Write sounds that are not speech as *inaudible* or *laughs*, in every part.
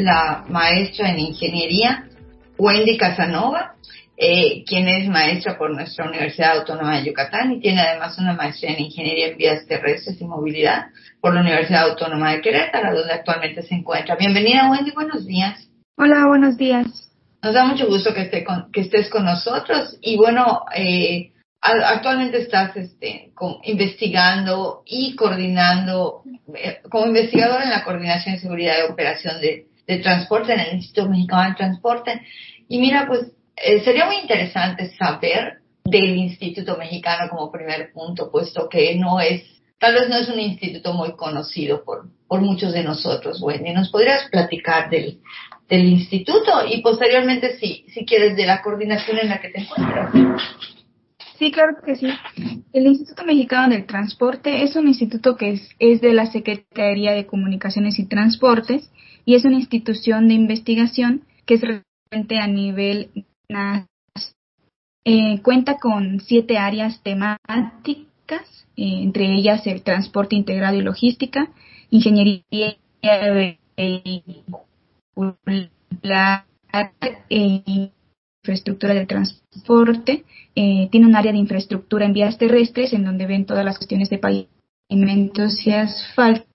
la maestra en ingeniería, Wendy Casanova, eh, quien es maestra por nuestra Universidad Autónoma de Yucatán y tiene además una maestría en ingeniería en vías terrestres y movilidad por la Universidad Autónoma de Querétaro, donde actualmente se encuentra. Bienvenida, Wendy, buenos días. Hola, buenos días. Nos da mucho gusto que, esté que estés con nosotros y bueno, eh, actualmente estás este, investigando y coordinando, eh, como investigadora en la coordinación de seguridad de operación de de transporte en el Instituto Mexicano del Transporte. Y mira, pues eh, sería muy interesante saber del Instituto Mexicano como primer punto, puesto que no es, tal vez no es un instituto muy conocido por, por muchos de nosotros, Wendy. ¿Nos podrías platicar del, del instituto y posteriormente, si, si quieres, de la coordinación en la que te encuentras? Sí, claro que sí. El Instituto Mexicano del Transporte es un instituto que es, es de la Secretaría de Comunicaciones y Transportes y es una institución de investigación que es referente a nivel nacional. Eh, cuenta con siete áreas temáticas, eh, entre ellas el transporte integrado y logística, ingeniería vehicular e infraestructura del transporte. Eh, tiene un área de infraestructura en vías terrestres, en donde ven todas las cuestiones de pavimentos y asfalto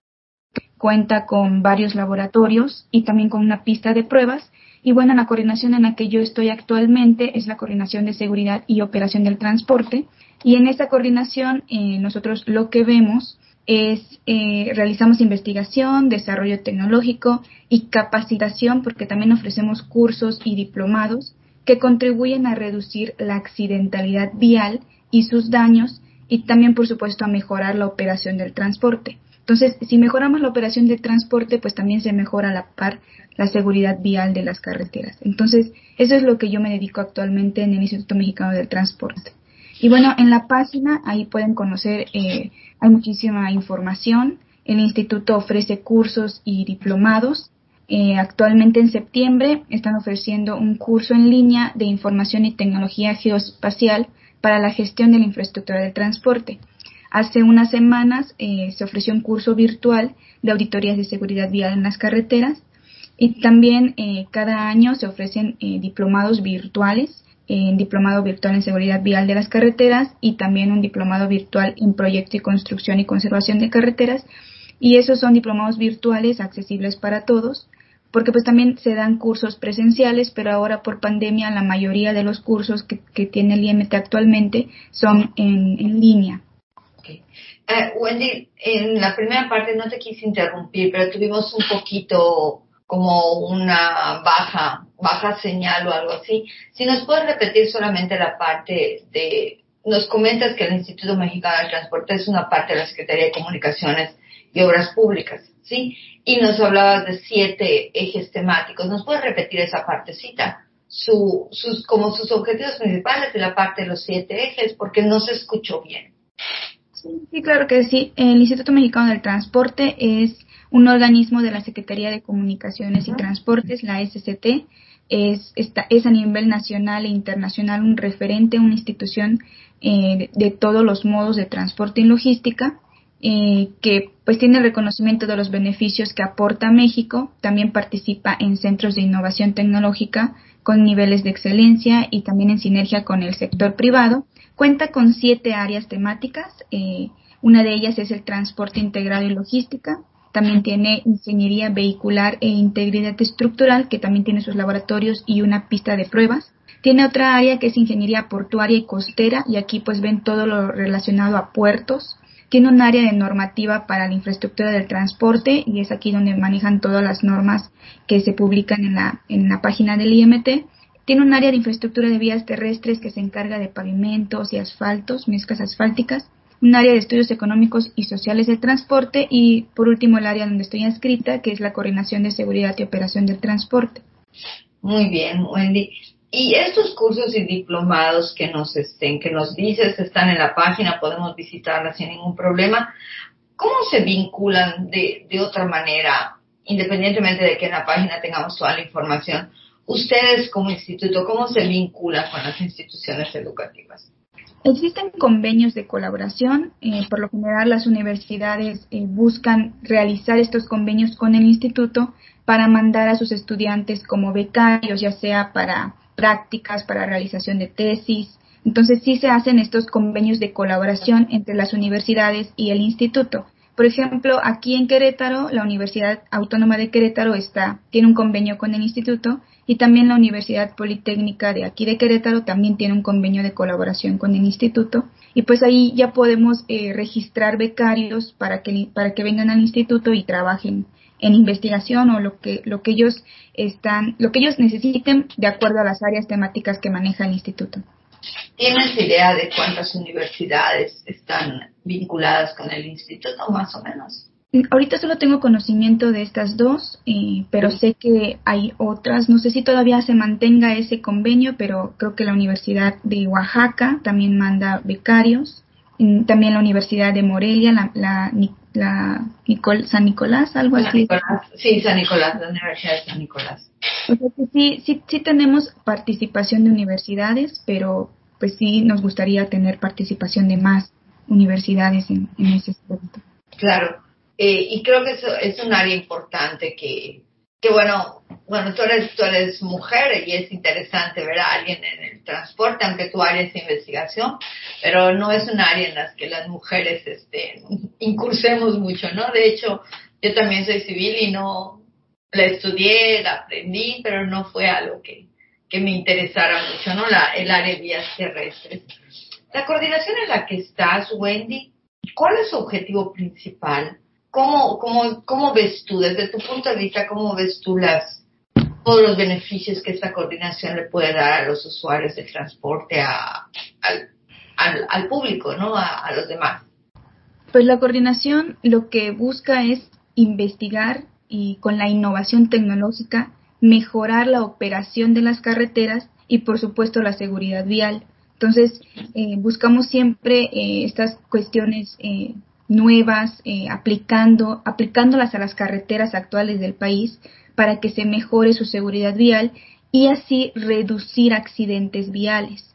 cuenta con varios laboratorios y también con una pista de pruebas. Y bueno, la coordinación en la que yo estoy actualmente es la coordinación de seguridad y operación del transporte. Y en esta coordinación eh, nosotros lo que vemos es eh, realizamos investigación, desarrollo tecnológico y capacitación, porque también ofrecemos cursos y diplomados que contribuyen a reducir la accidentalidad vial y sus daños y también, por supuesto, a mejorar la operación del transporte. Entonces, si mejoramos la operación de transporte, pues también se mejora a la par la seguridad vial de las carreteras. Entonces, eso es lo que yo me dedico actualmente en el Instituto Mexicano del Transporte. Y bueno, en la página ahí pueden conocer, eh, hay muchísima información. El instituto ofrece cursos y diplomados. Eh, actualmente en septiembre están ofreciendo un curso en línea de información y tecnología geoespacial para la gestión de la infraestructura del transporte. Hace unas semanas eh, se ofreció un curso virtual de auditorías de seguridad vial en las carreteras y también eh, cada año se ofrecen diplomados virtuales, un diplomado virtual en seguridad vial de las carreteras y también un diplomado virtual en proyecto y construcción y conservación de carreteras. Y esos son diplomados virtuales accesibles para todos, porque pues también se dan cursos presenciales, pero ahora por pandemia la mayoría de los cursos que, tiene el IMT actualmente son en línea. Eh, Wendy, en la primera parte no te quise interrumpir, pero tuvimos un poquito como una baja, baja señal o algo así. Si nos puedes repetir solamente la parte de, nos comentas que el Instituto Mexicano del Transporte es una parte de la Secretaría de Comunicaciones y Obras Públicas, ¿sí? Y nos hablabas de siete ejes temáticos. ¿Nos puedes repetir esa partecita? Su, sus, como sus objetivos principales de la parte de los siete ejes, porque no se escuchó bien. Sí, claro que sí. El Instituto Mexicano del Transporte es un organismo de la Secretaría de Comunicaciones y Transportes, la SCT. Es, es a nivel nacional e internacional un referente, una institución eh, de, todos los modos de transporte y logística, eh, que pues tiene el reconocimiento de los beneficios que aporta México. También participa en centros de innovación tecnológica con niveles de excelencia y también en sinergia con el sector privado Cuenta con siete áreas temáticas. Eh, una de ellas es el transporte integrado y logística. También tiene ingeniería vehicular e integridad estructural, que también tiene sus laboratorios y una pista de pruebas. Tiene otra área que es ingeniería portuaria y costera, y aquí pues ven todo lo relacionado a puertos. Tiene un área de normativa para la infraestructura del transporte, y es aquí donde manejan todas las normas que se publican en la, en la página del IMT. Tiene un área de infraestructura de vías terrestres que se encarga de pavimentos y asfaltos, mezclas asfálticas, un área de estudios económicos y sociales del transporte y, por último, el área donde estoy inscrita, que es la coordinación de seguridad y operación del transporte. Muy bien, Wendy. Y estos cursos y diplomados que nos estén, que nos dices están en la página, podemos visitarla sin ningún problema. ¿Cómo se vinculan de, de otra manera, independientemente de que en la página tengamos toda la información? Ustedes como instituto, ¿cómo se vinculan con las instituciones educativas? Existen convenios de colaboración. Eh, por lo general, las universidades eh, buscan realizar estos convenios con el instituto para mandar a sus estudiantes como becarios, ya sea para prácticas, para realización de tesis. Entonces, sí se hacen estos convenios de colaboración entre las universidades y el instituto. Por ejemplo, aquí en Querétaro, la Universidad Autónoma de Querétaro está, tiene un convenio con el instituto y también la Universidad Politécnica de aquí de Querétaro también tiene un convenio de colaboración con el instituto y pues ahí ya podemos eh, registrar becarios para que para que vengan al instituto y trabajen en investigación o lo que lo que ellos están lo que ellos necesiten de acuerdo a las áreas temáticas que maneja el instituto. ¿Tienes idea de cuántas universidades están vinculadas con el instituto más o menos? Ahorita solo tengo conocimiento de estas dos, eh, pero sé que hay otras. No sé si todavía se mantenga ese convenio, pero creo que la Universidad de Oaxaca también manda becarios. También la Universidad de Morelia, la, la, la San Nicolás, algo así. Sí, San Nicolás, la Universidad de San Nicolás. sí, sí, sí tenemos participación de universidades, pero pues sí nos gustaría tener participación de más universidades en, en ese aspecto. Claro. Eh, y creo que eso es un área importante que, que bueno, bueno, tú eres, tú eres mujer y es interesante ver a alguien en el transporte, aunque tu área es investigación, pero no es un área en la que las mujeres este, incursemos mucho, ¿no? De hecho, yo también soy civil y no la estudié, la aprendí, pero no fue algo que, que me interesara mucho, ¿no? La, el área de vías terrestres. La coordinación en la que estás, Wendy, ¿cuál es su objetivo principal? ¿Cómo, cómo, ¿Cómo ves tú, desde tu punto de vista, cómo ves tú las, todos los beneficios que esta coordinación le puede dar a los usuarios del transporte, a, al, al, público, ¿no? A, a los demás? Pues la coordinación lo que busca es investigar y con la innovación tecnológica mejorar la operación de las carreteras y por supuesto la seguridad vial. Entonces, eh, buscamos siempre eh, estas cuestiones eh, nuevas, eh, aplicando, aplicándolas a las carreteras actuales del país para que se mejore su seguridad vial y así reducir accidentes viales.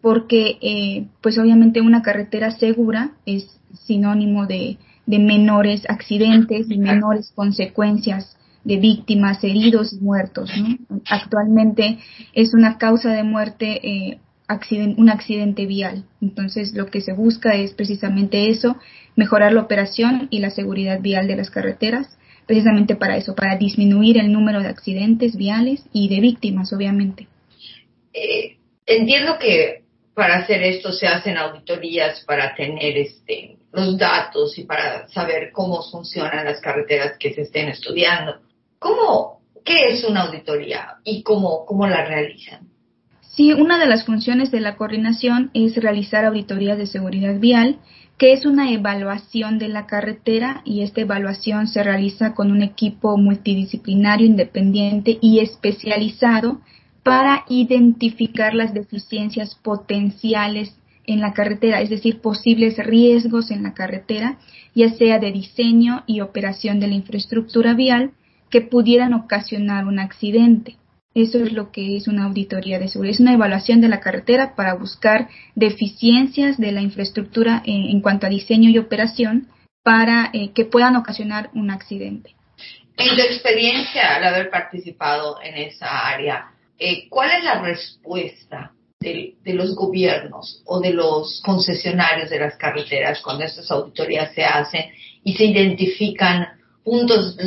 Porque, eh, pues obviamente una carretera segura es sinónimo de, de menores accidentes y menores consecuencias de víctimas, heridos y muertos. Actualmente es una causa de muerte eh, un accidente vial. Entonces, lo que se busca es precisamente eso, mejorar la operación y la seguridad vial de las carreteras, precisamente para eso, para disminuir el número de accidentes viales y de víctimas, obviamente. Eh, entiendo que para hacer esto se hacen auditorías para tener este, los datos y para saber cómo funcionan las carreteras que se estén estudiando. ¿Cómo, qué es una auditoría y cómo, cómo la realizan? Sí, una de las funciones de la coordinación es realizar auditorías de seguridad vial, que es una evaluación de la carretera y esta evaluación se realiza con un equipo multidisciplinario independiente y especializado para identificar las deficiencias potenciales en la carretera, es decir, posibles riesgos en la carretera, ya sea de diseño y operación de la infraestructura vial que pudieran ocasionar un accidente. Eso es lo que es una auditoría de seguridad. Es una evaluación de la carretera para buscar deficiencias de la infraestructura en, cuanto a diseño y operación para eh, que puedan ocasionar un accidente. En tu experiencia al haber participado en esa área, eh, ¿cuál es la respuesta de, los gobiernos o de los concesionarios de las carreteras cuando estas auditorías se hacen y se identifican puntos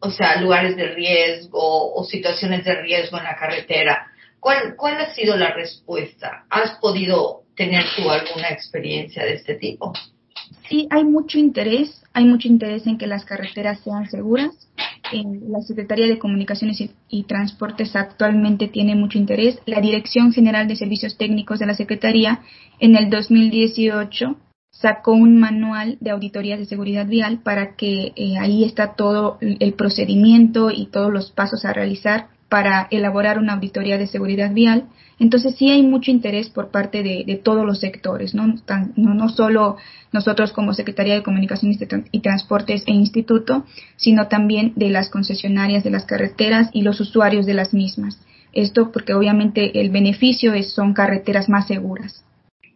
o sea, lugares de riesgo o situaciones de riesgo en la carretera. ¿Cuál, ¿Cuál ha sido la respuesta? ¿Has podido tener tú alguna experiencia de este tipo? Sí, hay mucho interés, hay mucho interés en que las carreteras sean seguras. la Secretaría de Comunicaciones y, y, Transportes actualmente tiene mucho interés. La Dirección General de Servicios Técnicos de la Secretaría en el 2018 sacó un manual de auditorías de seguridad vial para que eh, ahí está todo el procedimiento y todos los pasos a realizar para elaborar una auditoría de seguridad vial. Entonces sí hay mucho interés por parte de, todos los sectores, ¿no? solo nosotros como Secretaría de Comunicaciones y Transportes e Instituto, sino también de las concesionarias de las carreteras y los usuarios de las mismas. Esto porque obviamente el beneficio es, son carreteras más seguras.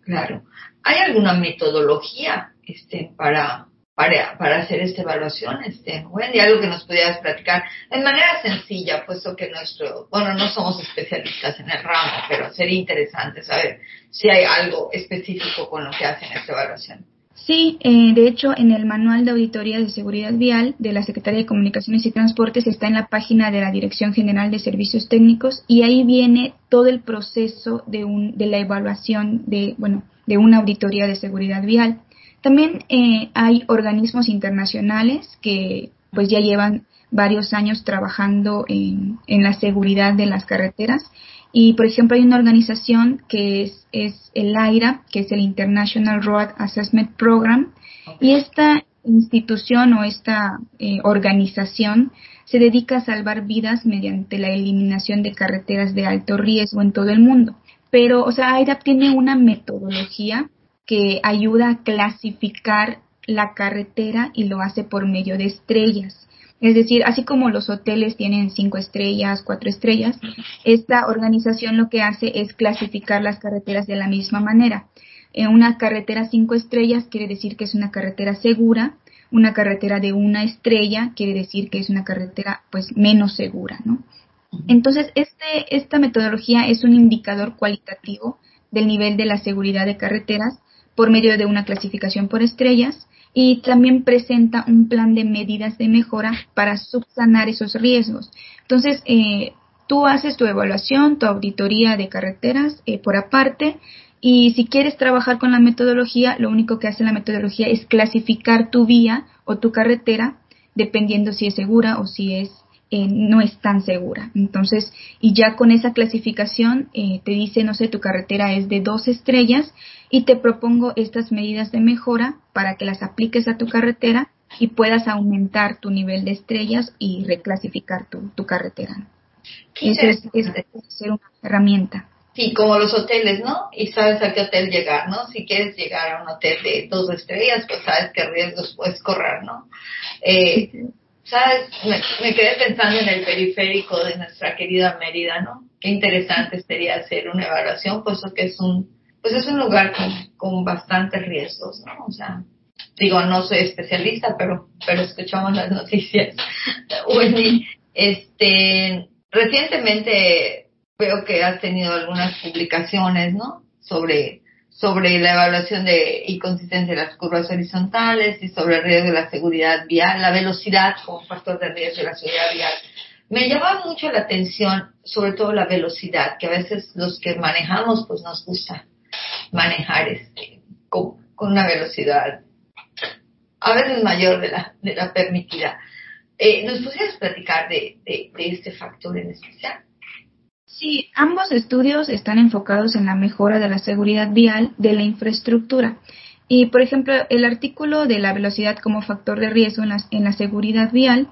Claro. ¿Hay alguna metodología este, para, para, para hacer esta evaluación, este, Wendy, algo que nos pudieras platicar de manera sencilla, puesto que nuestro, bueno, no somos especialistas en el ramo, pero sería interesante saber si hay algo específico con lo que hacen esta evaluación. Sí, eh, de hecho, en el Manual de Auditoría de Seguridad Vial de la Secretaría de Comunicaciones y Transportes está en la página de la Dirección General de Servicios Técnicos y ahí viene todo el proceso de, un, de la evaluación de, bueno, de una auditoría de seguridad vial. También eh, hay organismos internacionales que pues ya llevan varios años trabajando en, en, la seguridad de las carreteras. Y, por ejemplo, hay una organización que es, es el AIRA, que es el International Road Assessment Program, y esta institución o esta eh, organización se dedica a salvar vidas mediante la eliminación de carreteras de alto riesgo en todo el mundo pero, o sea, AIDAP tiene una metodología que ayuda a clasificar la carretera y lo hace por medio de estrellas. Es decir, así como los hoteles tienen cinco estrellas, cuatro estrellas, esta organización lo que hace es clasificar las carreteras de la misma manera. En una carretera cinco estrellas quiere decir que es una carretera segura, una carretera de una estrella quiere decir que es una carretera pues menos segura, ¿no? Entonces, este, esta metodología es un indicador cualitativo del nivel de la seguridad de carreteras por medio de una clasificación por estrellas y también presenta un plan de medidas de mejora para subsanar esos riesgos. Entonces, eh, tú haces tu evaluación, tu auditoría de carreteras eh, por aparte y si quieres trabajar con la metodología, lo único que hace la metodología es clasificar tu vía o tu carretera dependiendo si es segura o si es eh, no es tan segura. Entonces, y ya con esa clasificación eh, te dice, no sé, tu carretera es de dos estrellas y te propongo estas medidas de mejora para que las apliques a tu carretera y puedas aumentar tu nivel de estrellas y reclasificar tu, tu carretera. Eso es, ser una herramienta. Sí, como los hoteles, ¿no? Y sabes a qué hotel llegar, ¿no? Si quieres llegar a un hotel de dos estrellas, pues sabes qué riesgos puedes correr, ¿no? Eh, ¿Sabes? Me, quedé pensando en el periférico de nuestra querida Mérida, ¿no? Qué interesante sería hacer una evaluación, puesto que es un, pues es un lugar con, con bastantes riesgos, ¿no? O sea, digo, no soy especialista, pero, pero escuchamos las *laughs* noticias. Wendy, este, recientemente veo que has tenido algunas publicaciones, ¿no? Sobre sobre la evaluación de y consistencia de las curvas horizontales y sobre el riesgo de la seguridad vial, la velocidad como factor de riesgo de la seguridad vial. Me llama mucho la atención, sobre todo la velocidad, que a veces los que manejamos, pues nos gusta manejar este, con, una velocidad a veces mayor de la, de la permitida. Eh, ¿Nos podrías platicar de, este factor en especial? Sí, ambos estudios están enfocados en la mejora de la seguridad vial de la infraestructura. Y, por ejemplo, el artículo de la velocidad como factor de riesgo en la, en la seguridad vial,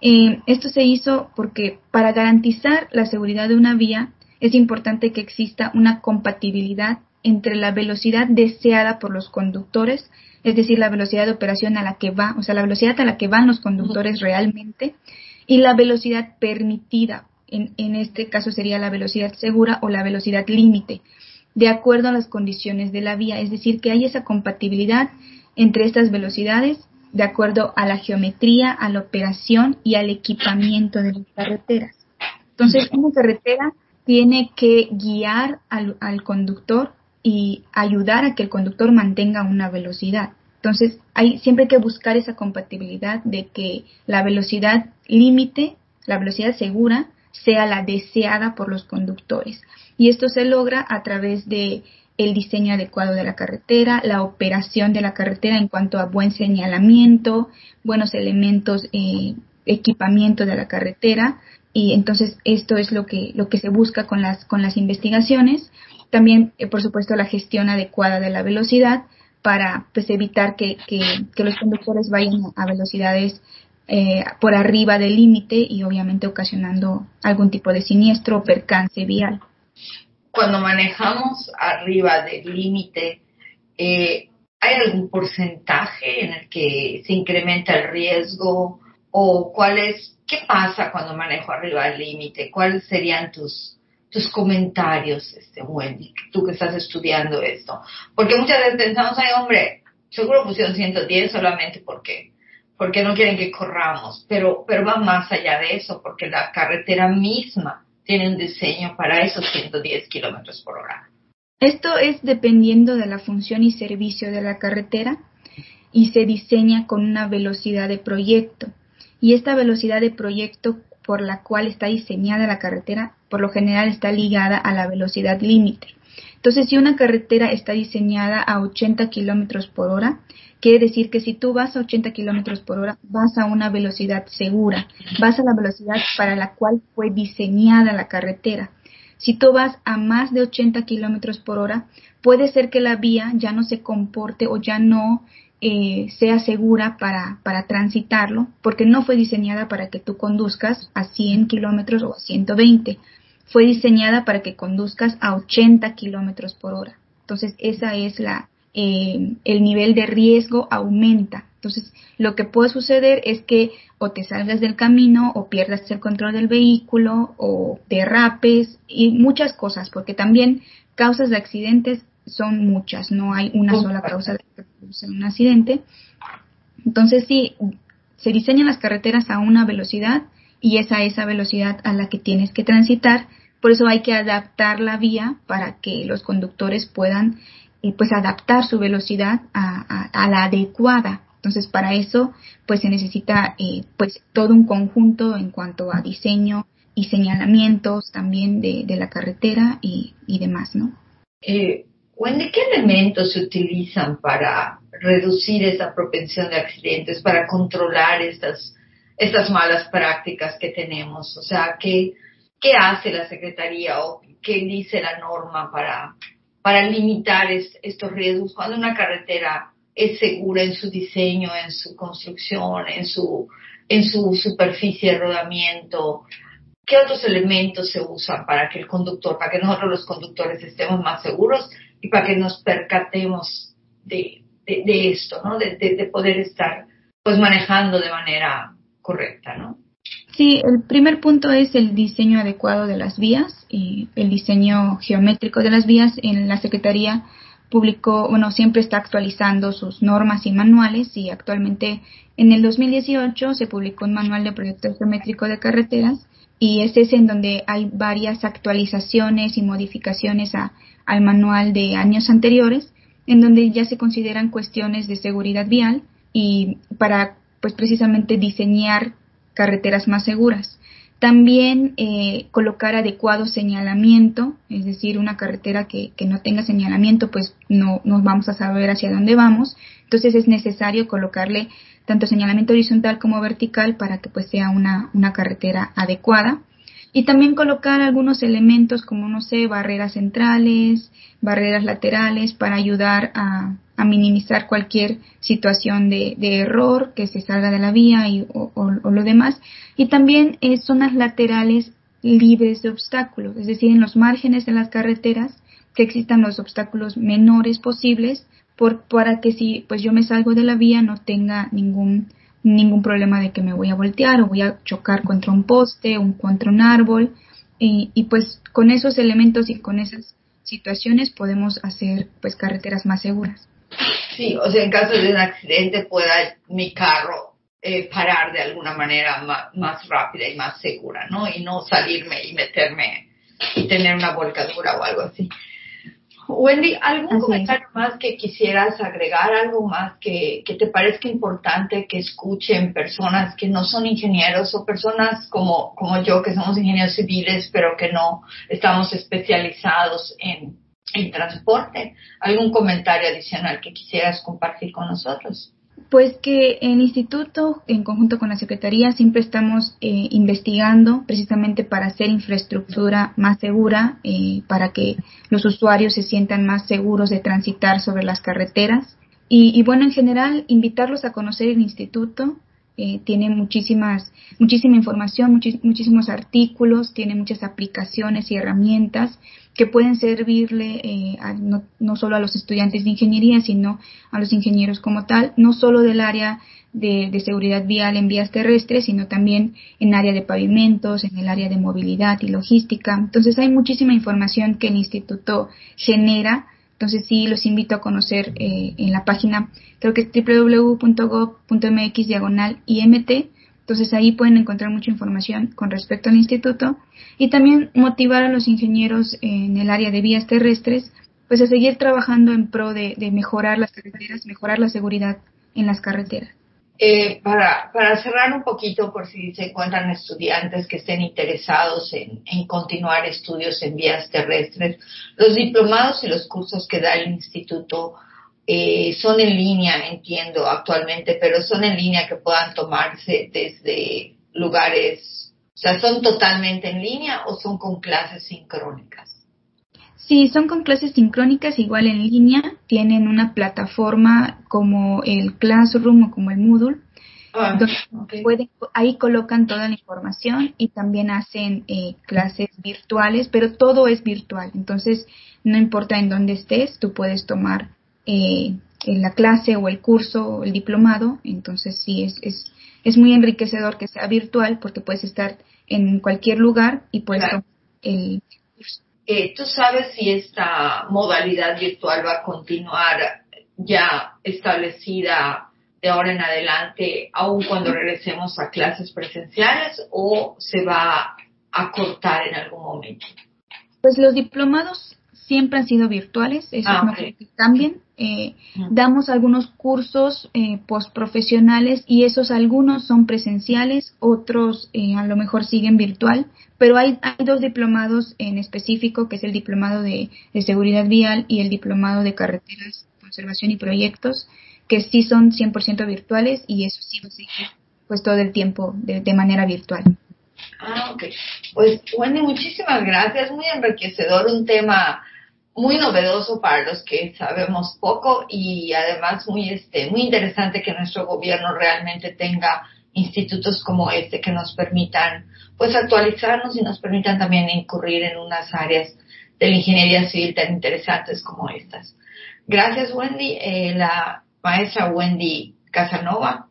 eh, esto se hizo porque para garantizar la seguridad de una vía es importante que exista una compatibilidad entre la velocidad deseada por los conductores, es decir, la velocidad de operación a la que va, o sea, la velocidad a la que van los conductores realmente, y la velocidad permitida. En, este caso sería la velocidad segura o la velocidad límite, de acuerdo a las condiciones de la vía, es decir, que hay esa compatibilidad entre estas velocidades de acuerdo a la geometría, a la operación y al equipamiento de las carreteras. Entonces, una carretera tiene que guiar al, al conductor y ayudar a que el conductor mantenga una velocidad. Entonces, hay siempre hay que buscar esa compatibilidad de que la velocidad límite, la velocidad segura, sea la deseada por los conductores. Y esto se logra a través de el diseño adecuado de la carretera, la operación de la carretera en cuanto a buen señalamiento, buenos elementos, eh, equipamiento de la carretera. Y entonces esto es lo que, lo que se busca con las, con las investigaciones. También, eh, por supuesto, la gestión adecuada de la velocidad para pues, evitar que, que, los conductores vayan a velocidades eh, por arriba del límite y obviamente ocasionando algún tipo de siniestro o percance vial. Cuando manejamos arriba del límite, eh, ¿hay algún porcentaje en el que se incrementa el riesgo o cuál es, qué pasa cuando manejo arriba del límite? ¿Cuáles serían tus, tus comentarios, este, Wendy, tú que estás estudiando esto? Porque muchas veces pensamos, ay, hombre, seguro pusieron 110 solamente porque porque no quieren que corramos, pero, pero va más allá de eso, porque la carretera misma tiene un diseño para esos 110 kilómetros por hora. Esto es dependiendo de la función y servicio de la carretera y se diseña con una velocidad de proyecto. Y esta velocidad de proyecto por la cual está diseñada la carretera, por lo general está ligada a la velocidad límite. Entonces, si una carretera está diseñada a 80 kilómetros por hora, quiere decir que si tú vas a 80 kilómetros por hora, vas a una velocidad segura, vas a la velocidad para la cual fue diseñada la carretera. Si tú vas a más de 80 kilómetros por hora, puede ser que la vía ya no se comporte o ya no eh, sea segura para, para transitarlo, porque no fue diseñada para que tú conduzcas a 100 kilómetros o a 120 fue diseñada para que conduzcas a 80 kilómetros por hora. Entonces, esa es la, eh, el nivel de riesgo aumenta. Entonces, lo que puede suceder es que o te salgas del camino o pierdas el control del vehículo o derrapes y muchas cosas, porque también causas de accidentes son muchas, no hay una sola causa de un accidente. Entonces, sí, se diseñan las carreteras a una velocidad y es a esa velocidad a la que tienes que transitar por eso hay que adaptar la vía para que los conductores puedan eh, pues adaptar su velocidad a, la adecuada. Entonces para eso pues se necesita eh, pues todo un conjunto en cuanto a diseño y señalamientos también de, la carretera y, demás, ¿no? Eh, ¿qué elementos se utilizan para reducir esa propensión de accidentes, para controlar estas, estas malas prácticas que tenemos? O sea, ¿qué, qué hace la Secretaría o qué dice la norma para, para limitar estos riesgos cuando una carretera es segura en su diseño, en su construcción, en su, en su superficie de rodamiento. ¿Qué otros elementos se usan para que el conductor, para que nosotros los conductores estemos más seguros y para que nos percatemos de, de, esto, ¿no? De, de, poder estar pues manejando de manera correcta, ¿no? Sí, el primer punto es el diseño adecuado de las vías y el diseño geométrico de las vías. En la Secretaría publicó, bueno, siempre está actualizando sus normas y manuales y actualmente en el 2018 se publicó un manual de proyecto geométrico de carreteras y este es en donde hay varias actualizaciones y modificaciones al manual de años anteriores en donde ya se consideran cuestiones de seguridad vial y para pues precisamente diseñar carreteras más seguras. También eh, colocar adecuado señalamiento, es decir, una carretera que, no tenga señalamiento, pues no vamos a saber hacia dónde vamos. Entonces es necesario colocarle tanto señalamiento horizontal como vertical para que pues sea una, una carretera adecuada. Y también colocar algunos elementos como, no sé, barreras centrales, barreras laterales para ayudar a, a minimizar cualquier situación de, error que se salga de la vía y, o, lo demás. Y también eh, zonas laterales libres de obstáculos, es decir, en los márgenes de las carreteras que existan los obstáculos menores posibles para que si pues yo me salgo de la vía no tenga ningún ningún problema de que me voy a voltear o voy a chocar contra un poste o contra un árbol y, y pues con esos elementos y con esas situaciones podemos hacer pues carreteras más seguras. *laughs* Sí, o sea, en caso de un accidente pueda mi carro eh, parar de alguna manera más, rápida y más segura, ¿no? Y no salirme y meterme y tener una volcadura o algo así. Wendy, ¿algún comentario más que quisieras agregar? ¿Algo más que, que, te parezca importante que escuchen personas que no son ingenieros o personas como, como yo que somos ingenieros civiles pero que no estamos especializados en, en transporte. ¿Algún comentario adicional que quisieras compartir con nosotros? Pues que en instituto, en conjunto con la Secretaría, siempre estamos eh, investigando precisamente para hacer infraestructura más segura, eh, para que los usuarios se sientan más seguros de transitar sobre las carreteras. Y, bueno, en general, invitarlos a conocer el instituto, eh, tiene muchísimas, muchísima información, muchísimos artículos, tiene muchas aplicaciones y herramientas que pueden servirle eh, no, no, solo a los estudiantes de ingeniería, sino a los ingenieros como tal, no solo del área de, de, seguridad vial en vías terrestres, sino también en área de pavimentos, en el área de movilidad y logística. Entonces hay muchísima información que el instituto genera entonces sí, los invito a conocer eh, en la página, creo que es www.gov.mx diagonal IMT. Entonces ahí pueden encontrar mucha información con respecto al instituto y también motivar a los ingenieros en el área de vías terrestres pues a seguir trabajando en pro de mejorar las carreteras, mejorar la seguridad en las carreteras. Eh, para, para cerrar un poquito, por si se encuentran estudiantes que estén interesados en, en, continuar estudios en vías terrestres, los diplomados y los cursos que da el instituto eh, son en línea, entiendo actualmente, pero son en línea que puedan tomarse desde lugares, o sea, son totalmente en línea o son con clases sincrónicas. Sí, son con clases sincrónicas, igual en línea, tienen una plataforma como el Classroom o como el Moodle, ah, donde ahí colocan toda la información y también hacen eh, clases virtuales, pero todo es virtual, entonces no importa en dónde estés, tú puedes tomar eh, la clase o el curso o el diplomado, entonces sí, es, es, es muy enriquecedor que sea virtual porque puedes estar en cualquier lugar y puedes tomar el eh, ¿Tú sabes si esta modalidad virtual va a continuar ya establecida de ahora en adelante, aun cuando regresemos a clases presenciales, o se va a cortar en algún momento? Pues los diplomados siempre han sido virtuales, eso ah, no que cambien. Eh, damos algunos cursos eh, postprofesionales y esos algunos son presenciales, otros eh, a lo mejor siguen virtual, pero hay, hay, dos diplomados en específico, que es el diplomado de, seguridad vial y el diplomado de carreteras, conservación y proyectos, que sí son 100% virtuales y eso sí a seguir pues todo el tiempo de, de manera virtual. Ah, ok. Pues Wendy, muchísimas gracias, muy enriquecedor, un tema muy novedoso para los que sabemos poco y además muy este muy interesante que nuestro gobierno realmente tenga institutos como este que nos permitan pues actualizarnos y nos permitan también incurrir en unas áreas de la ingeniería civil tan interesantes como estas. Gracias Wendy, eh, la maestra Wendy Casanova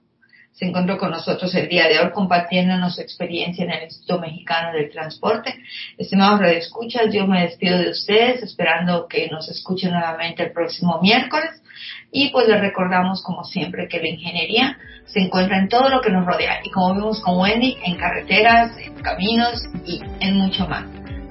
se encontró con nosotros el día de hoy compartiéndonos su experiencia en el Instituto Mexicano del Transporte. Estimados redescuchas, yo me despido de ustedes esperando que nos escuchen nuevamente el próximo miércoles y pues les recordamos como siempre que la ingeniería se encuentra en todo lo que nos rodea y como vimos con Wendy, en carreteras, en caminos y en mucho más.